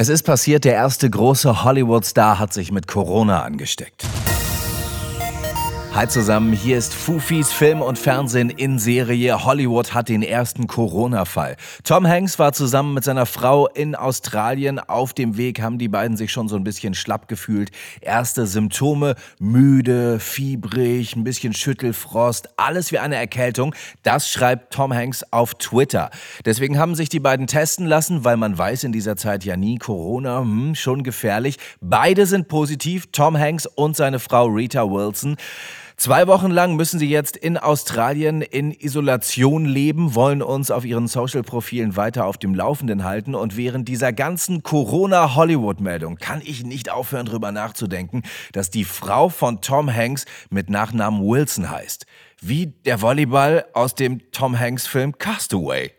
Es ist passiert, der erste große Hollywood-Star hat sich mit Corona angesteckt. Hi zusammen, hier ist Fufis Film und Fernsehen in Serie. Hollywood hat den ersten Corona-Fall. Tom Hanks war zusammen mit seiner Frau in Australien. Auf dem Weg haben die beiden sich schon so ein bisschen schlapp gefühlt. Erste Symptome, müde, fiebrig, ein bisschen Schüttelfrost, alles wie eine Erkältung. Das schreibt Tom Hanks auf Twitter. Deswegen haben sich die beiden testen lassen, weil man weiß in dieser Zeit ja nie Corona, hm, schon gefährlich. Beide sind positiv, Tom Hanks und seine Frau Rita Wilson. Zwei Wochen lang müssen sie jetzt in Australien in Isolation leben, wollen uns auf ihren Social-Profilen weiter auf dem Laufenden halten. Und während dieser ganzen Corona-Hollywood-Meldung kann ich nicht aufhören, drüber nachzudenken, dass die Frau von Tom Hanks mit Nachnamen Wilson heißt. Wie der Volleyball aus dem Tom Hanks-Film Castaway.